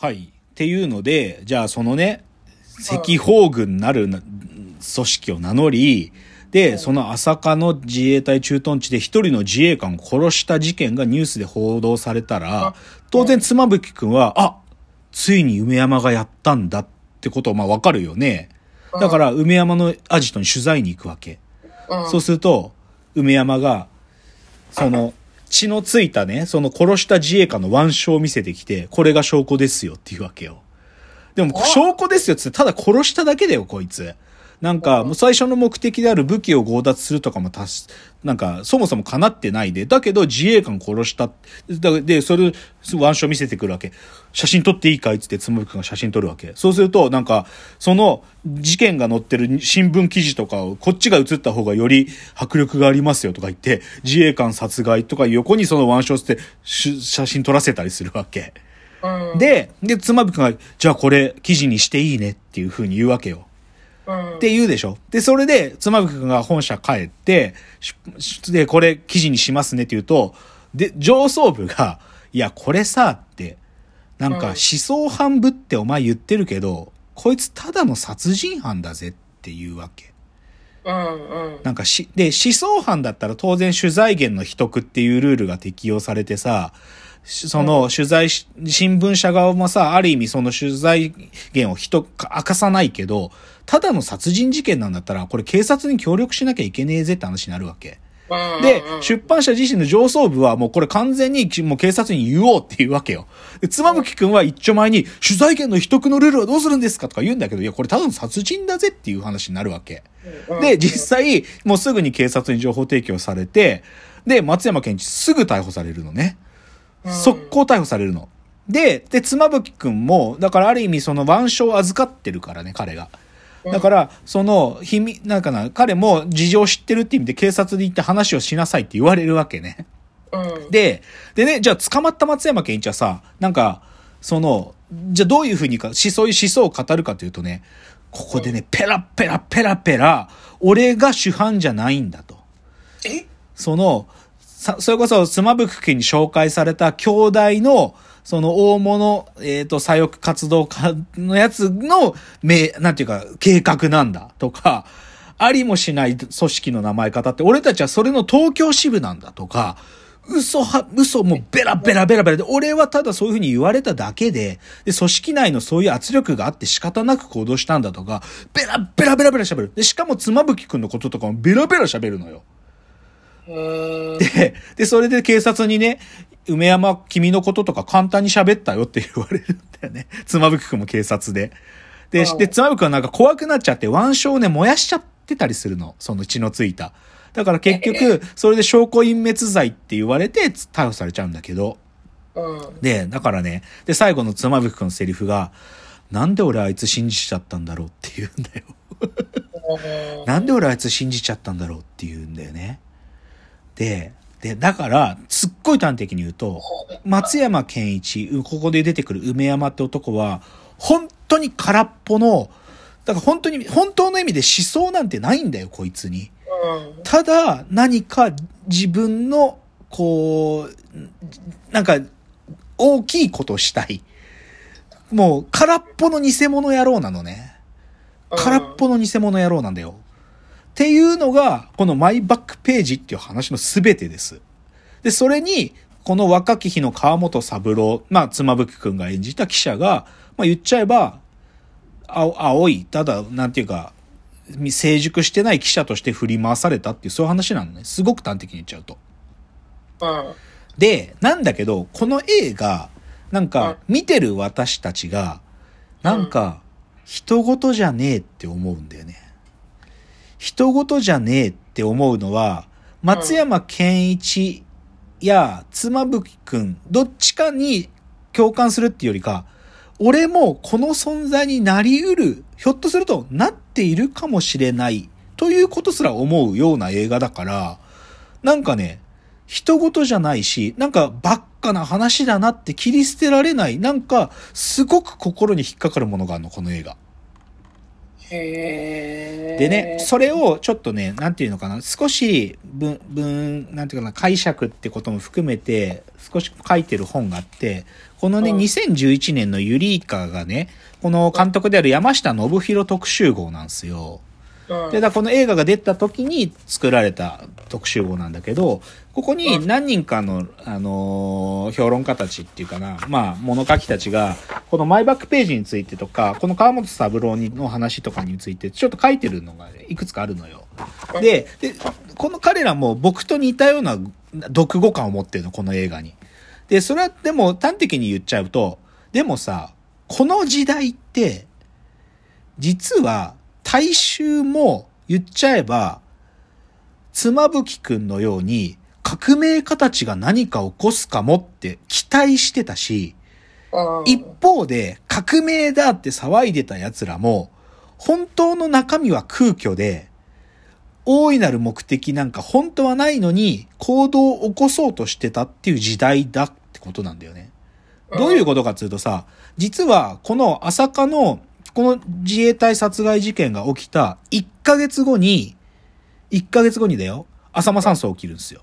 はい。っていうので、じゃあそのね、赤砲軍なるな組織を名乗り、で、その朝霞の自衛隊駐屯地で一人の自衛官を殺した事件がニュースで報道されたら、当然妻夫木くんは、あ、ついに梅山がやったんだってことをまあわかるよね。だから梅山のアジトに取材に行くわけ。うん。そうすると、梅山が、その、血のついたね、その殺した自衛官の腕章を見せてきて、これが証拠ですよっていうわけよ。でも、あ証拠ですよってただ殺しただけだよ、こいつ。なんか、もう最初の目的である武器を強奪するとかもたし、なんか、そもそも叶ってないで、だけど自衛官殺した。だで、それ、腕章見せてくるわけ。写真撮っていいかいっつって、つもりくんが写真撮るわけ。そうすると、なんか、その、事件が載ってる新聞記事とかを、こっちが写った方がより迫力がありますよとか言って、自衛官殺害とか横にその腕章つって、し写真撮らせたりするわけ。うん。で、で、妻夫木くんが、じゃあこれ、記事にしていいねっていう風に言うわけよ。うん。って言うでしょで、それで、妻夫木くんが本社帰って、で、これ記事にしますねって言うと、で、上層部が、いや、これさ、って、なんかうん思想犯ぶってお前言ってるけど、こいつただの殺人犯だぜっていうわけ。うん。うん。なんかし、で、思想犯だったら当然取材源の秘匿っていうルールが適用されてさ、しその取材し、新聞社側もさ、ある意味その取材源を人、明かさないけど、ただの殺人事件なんだったら、これ警察に協力しなきゃいけねえぜって話になるわけ。うん。でうん、出版社自身の上層部はもうこれ完全にもう警察に言おうっていうわけよ。で、妻夫木くんは一丁前に、取材権の秘匿のルールはどうするんですかとか言うんだけど、いや、これただの殺人だぜっていう話になるわけ。うんで、実際、もうすぐに警察に情報提供されて、で、松山健一すぐ逮捕されるのね。速攻逮捕されるの。で、で、妻夫木くんも、だからある意味その腕章を預かってるからね、彼が。だから、その、秘密、なんかな、彼も事情を知ってるって意味で警察に行って話をしなさいって言われるわけね。うん。で、でね、じゃあ捕まった松山健一はさ、なんか、その、じゃあどういうふうにか、しそういう思想を語るかというとね、ここでね、ペラペラペラペラ、俺が主犯じゃないんだと。え？その、さ、さそれこそ、妻夫木家に紹介された兄弟の、その大物、えっ、と、左翼活動家のやつの、め、なんていうか、計画なんだとか、ありもしない組織の名前方って、俺たちはそれの東京支部なんだとか、嘘は、嘘もうベラベラベラベラで、俺はただそういうふうに言われただけで、で、組織内のそういう圧力があって仕方なく行動したんだとか、ベラベラベラベラ喋る。で、しかも妻夫木くんのこととかもベラベラ喋るのよ。うん。で、で、それで警察にね、梅山、君のこととか簡単に喋ったよって言われるんだよね。妻夫木くんも警察で。で、うんで、妻夫木くんはなんか怖くなっちゃって、腕章をね、燃やしちゃってたりするの。その血のついた。だから結局、それで証拠隠滅罪って言われて逮捕されちゃうんだけど。うん。で、だからね、で、最後の妻夫木くんのセリフが、なんで俺あいつ信じちゃったんだろうって言うんだよ。なんで俺あいつ信じちゃったんだろうって言うんだよね。で、で、だから、すっごい端的に言うと、松山健一、ここで出てくる梅山って男は、本当に空っぽの、だから本当に、本当の意味で思想なんてないんだよ、こいつに。うん。ただ、何か自分の、こう、なんか、大きいことをしたい。もう、空っぽの偽物野郎なのね。空っぽの偽物野郎なんだよ。っていうのが、このマイバックページっていう話の全てです。で、それに、この若き日の川本三郎、まあ、妻夫木くんが演じた記者が、まあ言っちゃえば、青青い、ただ、なんていうか、成熟してない記者として振り回されたっていう、そういう話なのね。すごく端的に言っちゃうと。うん。で、なんだけど、この映画、なんか、見てる私たちが、なんか、人事じゃねえって思うんだよね。人事じゃねえって思うのは、松山健一や妻夫木くん、どっちかに共感するっていうよりか、俺もこの存在になり得る、ひょっとするとなっているかもしれない、ということすら思うような映画だから、なんかね、人事じゃないし、なんかばっかな話だなって切り捨てられない、なんかすごく心に引っかかるものがあるの、この映画。でね、それをちょっとね、なんていうのかな、少し文、文、なんていうかな、解釈ってことも含めて、少し書いてる本があって、このね、うん2011年のユリイカがね、この監督である山下信弘特集号なんですよ。うん、で、だこの映画が出た時に作られた特集号なんだけど、ここに何人かの、あのー評論家たちっていうかな、まあ、物書きたちが、このマイバックページについてとか、この川本三郎にの話とかについて、ちょっと書いてるのがいくつかあるのよ。で、で、この彼らも僕と似たような読語感を持ってるの、この映画に。で、それはでも端的に言っちゃうと、でもさ、この時代って、実は大衆も言っちゃえば、妻夫木くんのように革命家たちが何か起こすかもって期待してたし、うん、一方で革命だって騒いでた奴らも、本当の中身は空虚で、大いなる目的なんか本当はないのに行動を起こそうとしてたっていう時代だってことなんだよね。どういうことかっていうとさ、実はこの朝霞のこの自衛隊殺害事件が起きた1ヶ月後に、1ヶ月後にだよ、浅間山荘起きるんですよ。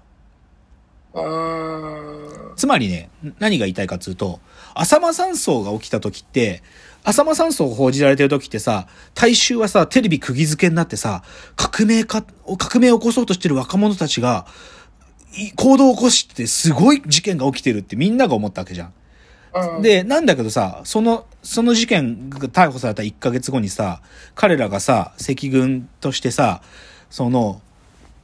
うん。つまりね、何が言いたいかっていうと、浅間山荘が起きた時って、浅間山荘が報じられてる時ってさ、大衆はさ、テレビ釘付けになってさ、革命か、革命を起こそうとしてる若者たちが、い行動を起こしてすごい事件が起きてるってみんなが思ったわけじゃん。で、なんだけどさ、その、その事件が逮捕された1ヶ月後にさ、彼らがさ、赤軍としてさ、その、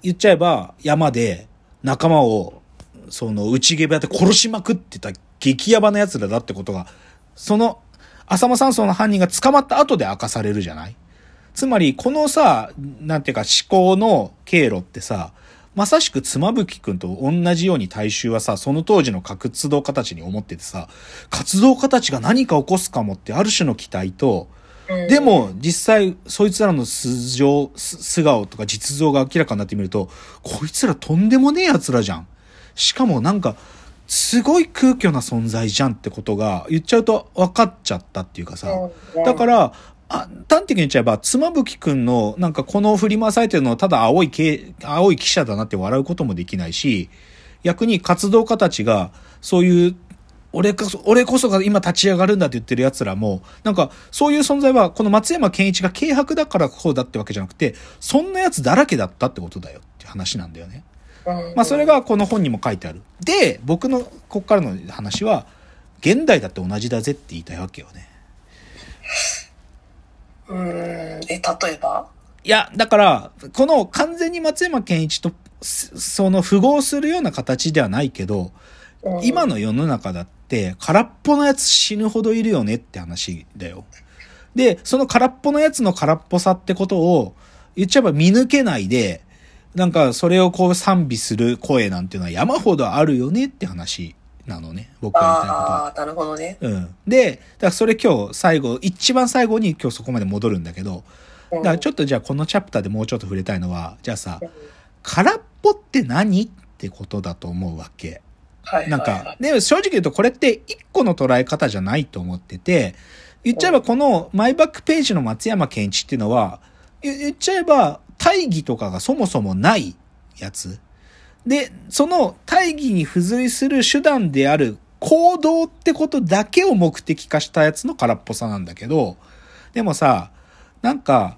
言っちゃえば山で仲間を、その、内毛部屋で殺しまくってた激ヤバな奴らだってことが、その、浅間山荘の犯人が捕まった後で明かされるじゃない？つまり、このさ、なんていうか思考の経路ってさ、まさしく妻夫木くんと同じように大衆はさ、その当時の活動家たちに思っててさ、活動家たちが何か起こすかもってある種の期待と、うんでも、実際、そいつらの素性、す素顔とか実像が明らかになってみると、こいつらとんでもねえ奴らじゃん。しかもなんか、すごい空虚な存在じゃんってことが言っちゃうと分かっちゃったっていうかさ。うんだから、あ端的に言っちゃえば、妻夫木くんの、なんかこの振り回されてるのはただ青いけ、青い記者だなって笑うこともできないし、逆に活動家たちが、そういう、俺こそ、俺こそが今立ち上がるんだって言ってる奴らも、なんか、そういう存在は、この松山健一が軽薄だからこうだってわけじゃなくて、そんな奴だらけだったってことだよって話なんだよね。うんまあそれ、がこの本にも書いてある。で、僕のこっからの話は、現代だって同じだぜって言いたいわけよね。うん、え、例えば？いや、だから、この完全に松山健一と、すその符合するような形ではないけど、うん。今の世の中だって、空っぽのやつ死ぬほどいるよねって話だよ。で、その空っぽのやつの空っぽさってことを、言っちゃえば見抜けないで、なんかそれをこう賛美する声なんていうのは山ほどあるよねって話なのね。僕が言いたいことは。ああ、なるほどね。うん。で、だからそれ今日最後、一番最後に今日そこまで戻るんだけど、だからちょっとじゃあこのチャプターでもうちょっと触れたいのは、じゃあさ、空っぽって何ってことだと思うわけ。はい、なんはいはか、で、正直言うとこれって一個の捉え方じゃないと思ってて、言っちゃえばこのマイバックページの松山健一っていうのは、言言っちゃえば大義とかがそもそもないやつ。で、その大義に付随する手段である行動ってことだけを目的化したやつの空っぽさなんだけど、でもさ、なんか、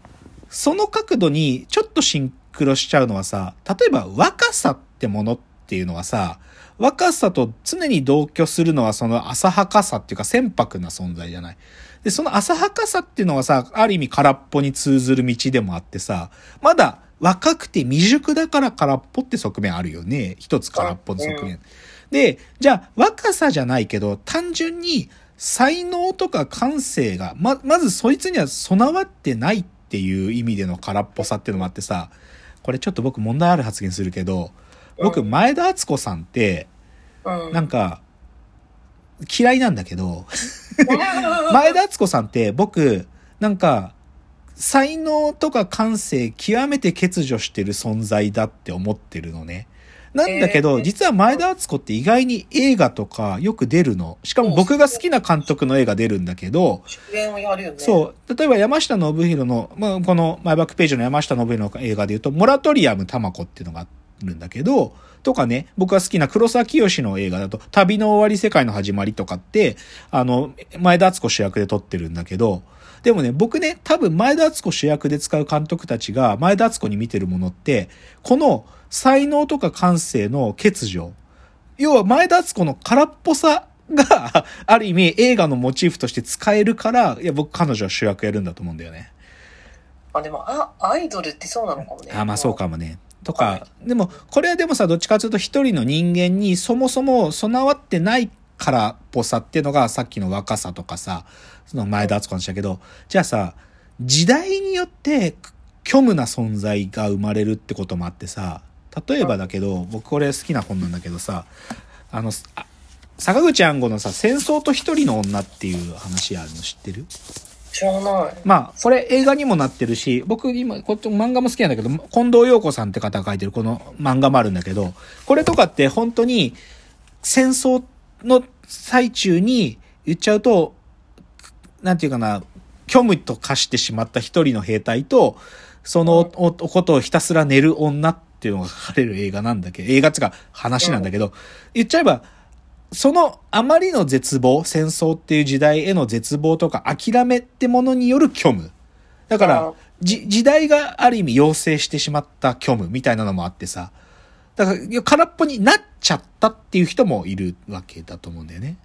その角度にちょっとシンクロしちゃうのはさ、例えば若さってものっていうのはさ、若さと常に同居するのはその浅はかさっていうか船舶な存在じゃない。で、その浅はかさっていうのはさ、ある意味空っぽに通ずる道でもあってさ、まだ若くて未熟だから空っぽって側面あるよね。一つ空っぽの側面。で、じゃあ若さじゃないけど、単純に才能とか感性が、ま、まずそいつには備わってないっていう意味での空っぽさっていうのもあってさ、これちょっと僕問題ある発言するけど、僕、うん前田敦子さんって、うん。なんか、嫌いなんだけど、前田敦子さんって僕、なんか、才能とか感性極めて欠如してる存在だって思ってるのね。なんだけど、えー実は前田敦子って意外に映画とかよく出るの。しかも僕が好きな監督の映画出るんだけど、主演をやるよね。そう。例えば山下信弘の、まあ、このマイバックページの山下信弘の映画で言うと、モラトリアム玉子っていうのがあるんだけど、とかね、僕が好きな黒沢清の映画だと、旅の終わり世界の始まりとかって、あの、前田敦子主役で撮ってるんだけど、でもね、僕ね、多分前田敦子主役で使う監督たちが前田敦子に見てるものって、この才能とか感性の欠如。要は前田敦子の空っぽさが、ある意味映画のモチーフとして使えるから、いや、僕彼女は主役やるんだと思うんだよね。あ、でも、あ、アイドルってそうなのかもね。あ、まあそうかもね。とはか、でも、これはでもさ、どっちかというと一人の人間にそもそも備わってないからっぽさっていうのがさっきの若さとかさ、その前田敦子の話だけど、じゃあさ、時代によって虚無な存在が生まれるってこともあってさ、例えばだけど、僕これ好きな本なんだけどさ、あの、あ坂口安吾のさ、戦争と一人の女っていう話あるの知ってる？知らない。まあ、これ映画にもなってるし、僕今、こっち漫画も好きなんだけど、近藤陽子さんって方が書いてるこの漫画もあるんだけど、これとかって本当に戦争の最中に言っちゃうと、なんていうかな、虚無と化してしまった一人の兵隊と、そのことをひたすら寝る女っていうのが書かれる映画なんだけど、映画っていうか話なんだけど、言っちゃえば、そのあまりの絶望、戦争っていう時代への絶望とか諦めってものによる虚無。だかあら、じ、時代がある意味要請してしまった虚無みたいなのもあってさ。だから、空っぽになっちゃったっていう人もいるわけだと思うんだよね。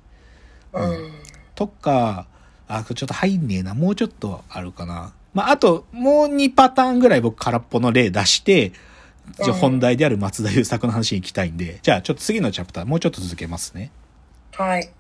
うん。とか、あ、ちょっと入んねえな。もうちょっとあるかな。まあ、あと、もう2パターンぐらい僕空っぽの例出して、じゃ本題である松田優作の話に行きたいんで、じゃあちょっと次のチャプターもうちょっと続けますね。はい。